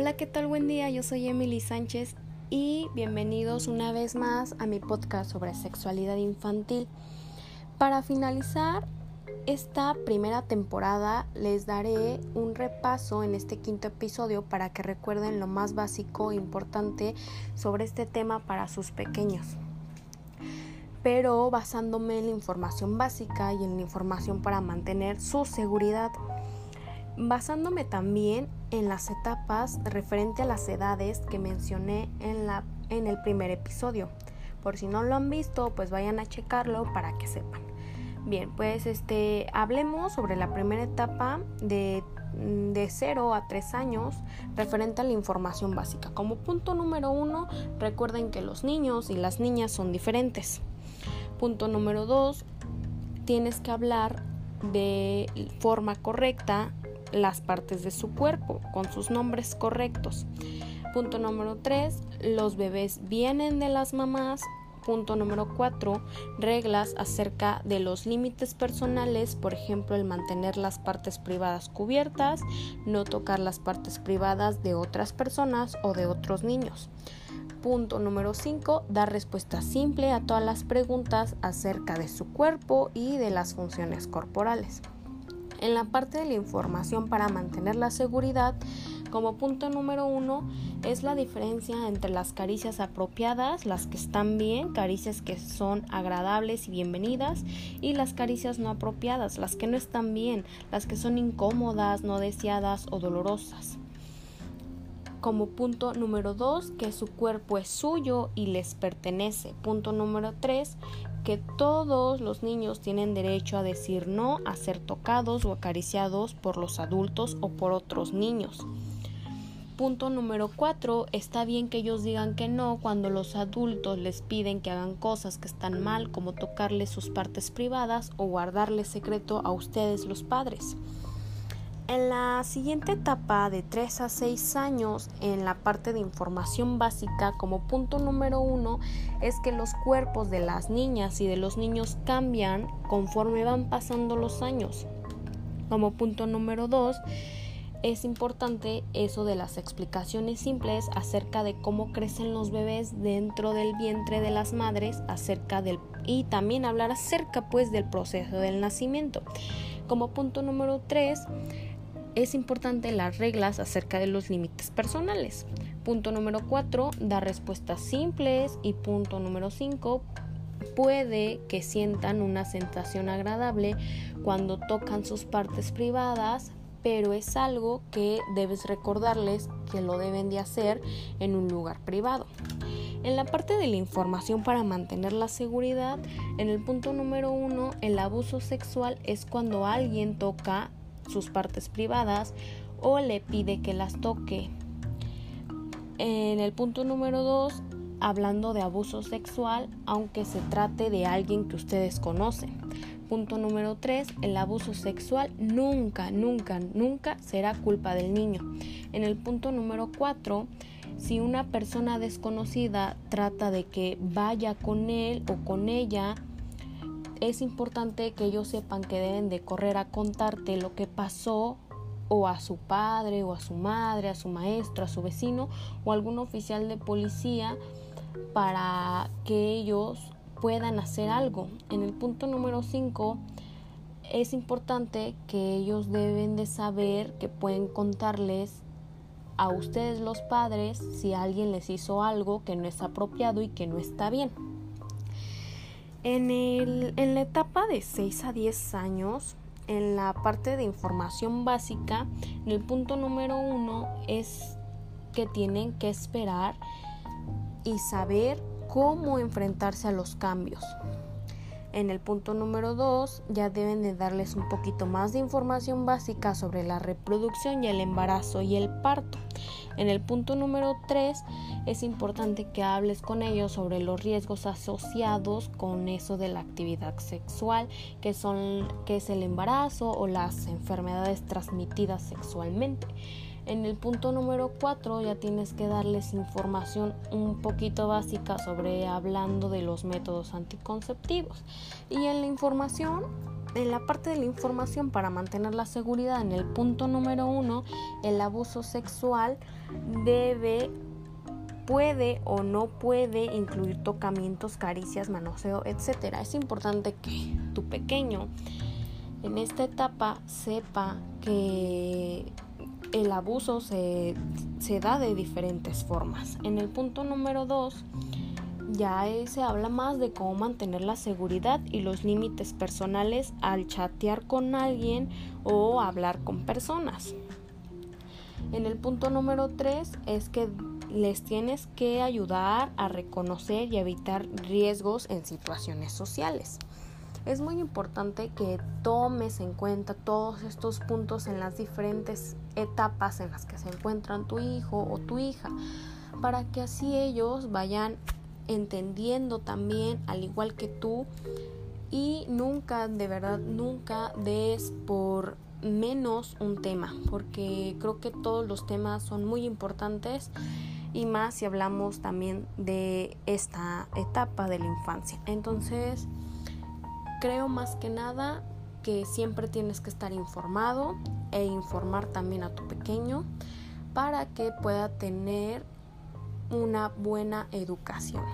Hola, ¿qué tal? Buen día, yo soy Emily Sánchez y bienvenidos una vez más a mi podcast sobre sexualidad infantil. Para finalizar esta primera temporada les daré un repaso en este quinto episodio para que recuerden lo más básico e importante sobre este tema para sus pequeños. Pero basándome en la información básica y en la información para mantener su seguridad basándome también en las etapas referente a las edades que mencioné en, la, en el primer episodio. Por si no lo han visto, pues vayan a checarlo para que sepan. Bien, pues este hablemos sobre la primera etapa de, de 0 a 3 años referente a la información básica. Como punto número uno, recuerden que los niños y las niñas son diferentes. Punto número 2, tienes que hablar de forma correcta las partes de su cuerpo con sus nombres correctos. Punto número 3. Los bebés vienen de las mamás. Punto número 4. Reglas acerca de los límites personales, por ejemplo, el mantener las partes privadas cubiertas, no tocar las partes privadas de otras personas o de otros niños. Punto número 5. Dar respuesta simple a todas las preguntas acerca de su cuerpo y de las funciones corporales. En la parte de la información para mantener la seguridad, como punto número uno, es la diferencia entre las caricias apropiadas, las que están bien, caricias que son agradables y bienvenidas, y las caricias no apropiadas, las que no están bien, las que son incómodas, no deseadas o dolorosas. Como punto número dos, que su cuerpo es suyo y les pertenece. Punto número tres, que todos los niños tienen derecho a decir no a ser tocados o acariciados por los adultos o por otros niños. Punto número 4. Está bien que ellos digan que no cuando los adultos les piden que hagan cosas que están mal como tocarles sus partes privadas o guardarles secreto a ustedes los padres. En la siguiente etapa de 3 a 6 años, en la parte de información básica, como punto número uno, es que los cuerpos de las niñas y de los niños cambian conforme van pasando los años. Como punto número 2, es importante eso de las explicaciones simples acerca de cómo crecen los bebés dentro del vientre de las madres, acerca del y también hablar acerca pues del proceso del nacimiento. Como punto número 3, es importante las reglas acerca de los límites personales. Punto número 4, dar respuestas simples. Y punto número 5, puede que sientan una sensación agradable cuando tocan sus partes privadas, pero es algo que debes recordarles que lo deben de hacer en un lugar privado. En la parte de la información para mantener la seguridad, en el punto número 1, el abuso sexual es cuando alguien toca sus partes privadas o le pide que las toque. En el punto número 2, hablando de abuso sexual, aunque se trate de alguien que ustedes conocen. Punto número 3, el abuso sexual nunca, nunca, nunca será culpa del niño. En el punto número 4, si una persona desconocida trata de que vaya con él o con ella, es importante que ellos sepan que deben de correr a contarte lo que pasó o a su padre o a su madre, a su maestro, a su vecino o algún oficial de policía para que ellos puedan hacer algo. En el punto número 5 es importante que ellos deben de saber que pueden contarles a ustedes los padres si alguien les hizo algo que no es apropiado y que no está bien. En, el, en la etapa de 6 a 10 años, en la parte de información básica, en el punto número uno es que tienen que esperar y saber cómo enfrentarse a los cambios. En el punto número 2 ya deben de darles un poquito más de información básica sobre la reproducción y el embarazo y el parto. En el punto número 3 es importante que hables con ellos sobre los riesgos asociados con eso de la actividad sexual, que son que es el embarazo o las enfermedades transmitidas sexualmente. En el punto número 4 ya tienes que darles información un poquito básica sobre hablando de los métodos anticonceptivos. Y en la información en la parte de la información para mantener la seguridad, en el punto número uno, el abuso sexual debe puede o no puede incluir tocamientos, caricias, manoseo, etc. Es importante que tu pequeño en esta etapa sepa que el abuso se, da de diferentes formas. En el punto número 2 ya se habla más de cómo mantener la seguridad y los límites personales al chatear con alguien o hablar con personas. En el punto número 3 es que les tienes que ayudar a reconocer y evitar riesgos en situaciones sociales. Es muy importante que tomes en cuenta todos estos puntos en las diferentes etapas en las que se encuentran tu hijo o tu hija, para que así ellos vayan entendiendo también, al igual que tú, y nunca, de verdad, nunca des por menos un tema, porque creo que todos los temas son muy importantes y más si hablamos también de esta etapa de la infancia. Entonces, creo más que nada que siempre tienes que estar informado e informar también a tu pequeño para que pueda tener una buena educación.